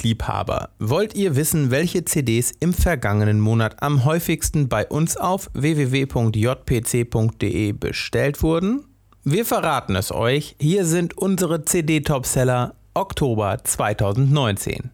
Musikliebhaber, wollt ihr wissen, welche CDs im vergangenen Monat am häufigsten bei uns auf www.jpc.de bestellt wurden? Wir verraten es euch, hier sind unsere CD-Topseller Oktober 2019.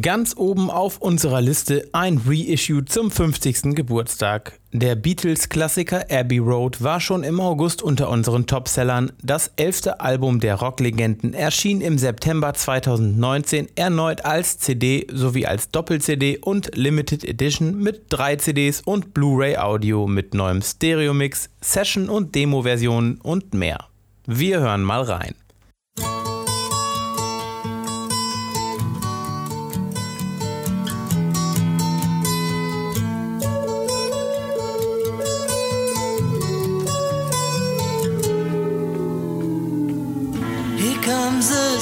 Ganz oben auf unserer Liste ein Reissue zum 50. Geburtstag. Der Beatles-Klassiker Abbey Road war schon im August unter unseren Topsellern. Das elfte Album der Rocklegenden erschien im September 2019 erneut als CD sowie als Doppel-CD und Limited Edition mit drei CDs und Blu-ray Audio mit neuem Stereo-Mix, Session- und Demo-Versionen und mehr. Wir hören mal rein.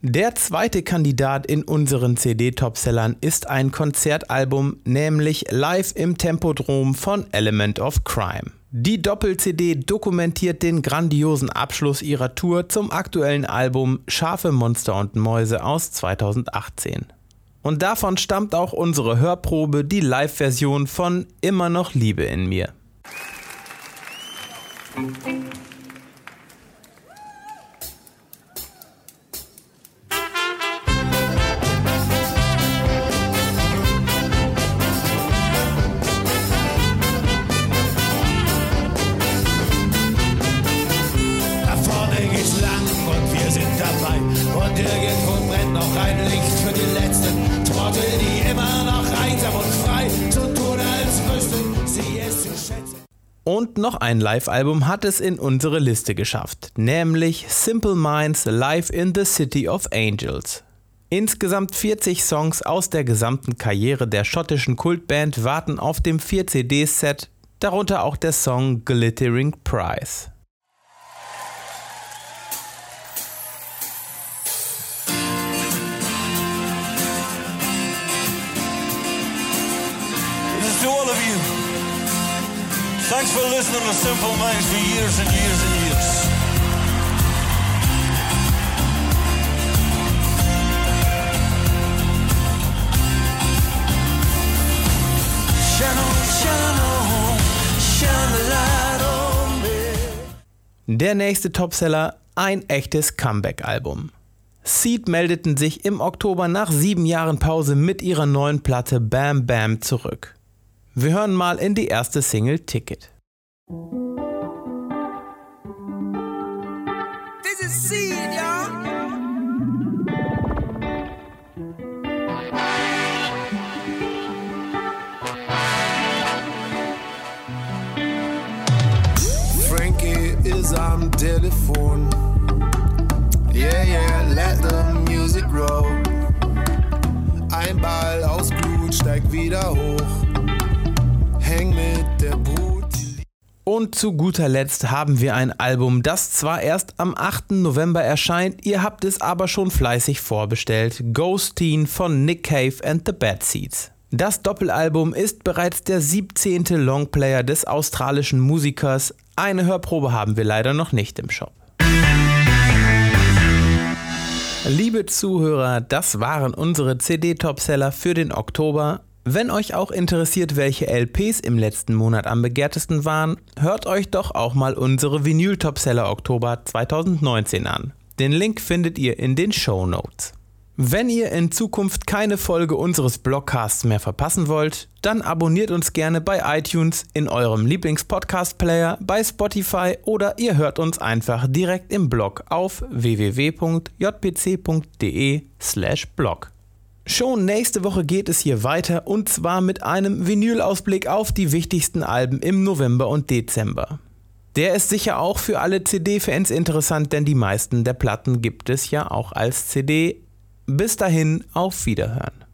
Der zweite Kandidat in unseren CD-Topsellern ist ein Konzertalbum, nämlich Live im Tempodrom von Element of Crime. Die Doppel-CD dokumentiert den grandiosen Abschluss ihrer Tour zum aktuellen Album Scharfe Monster und Mäuse aus 2018. Und davon stammt auch unsere Hörprobe, die Live-Version von Immer noch Liebe in mir. Und noch ein Live-Album hat es in unsere Liste geschafft, nämlich Simple Minds Live in the City of Angels. Insgesamt 40 Songs aus der gesamten Karriere der schottischen Kultband warten auf dem 4-CD-Set, darunter auch der Song Glittering Prize. Thanks for listening to Simple Minds for years and years and years. Der nächste Topseller, ein echtes Comeback-Album. Seed meldeten sich im Oktober nach sieben Jahren Pause mit ihrer neuen Platte Bam Bam zurück. Wir hören mal in die erste Single Ticket. This is Seed, y'all. Frankie is am Telefon. Yeah, yeah, let the music roll. Ein Ball aus Glut steigt wieder hoch. Und zu guter Letzt haben wir ein Album, das zwar erst am 8. November erscheint, ihr habt es aber schon fleißig vorbestellt. Ghosteen von Nick Cave and the Bad Seeds. Das Doppelalbum ist bereits der 17. Longplayer des australischen Musikers. Eine Hörprobe haben wir leider noch nicht im Shop. Liebe Zuhörer, das waren unsere CD-Topseller für den Oktober. Wenn euch auch interessiert, welche LPs im letzten Monat am begehrtesten waren, hört euch doch auch mal unsere Vinyl Topseller Oktober 2019 an. Den Link findet ihr in den Show Notes. Wenn ihr in Zukunft keine Folge unseres Blogcasts mehr verpassen wollt, dann abonniert uns gerne bei iTunes, in eurem Lieblingspodcast-Player, bei Spotify oder ihr hört uns einfach direkt im Blog auf www.jpc.de/blog. Schon nächste Woche geht es hier weiter und zwar mit einem Vinyl-Ausblick auf die wichtigsten Alben im November und Dezember. Der ist sicher auch für alle CD-Fans interessant, denn die meisten der Platten gibt es ja auch als CD. Bis dahin, auf Wiederhören.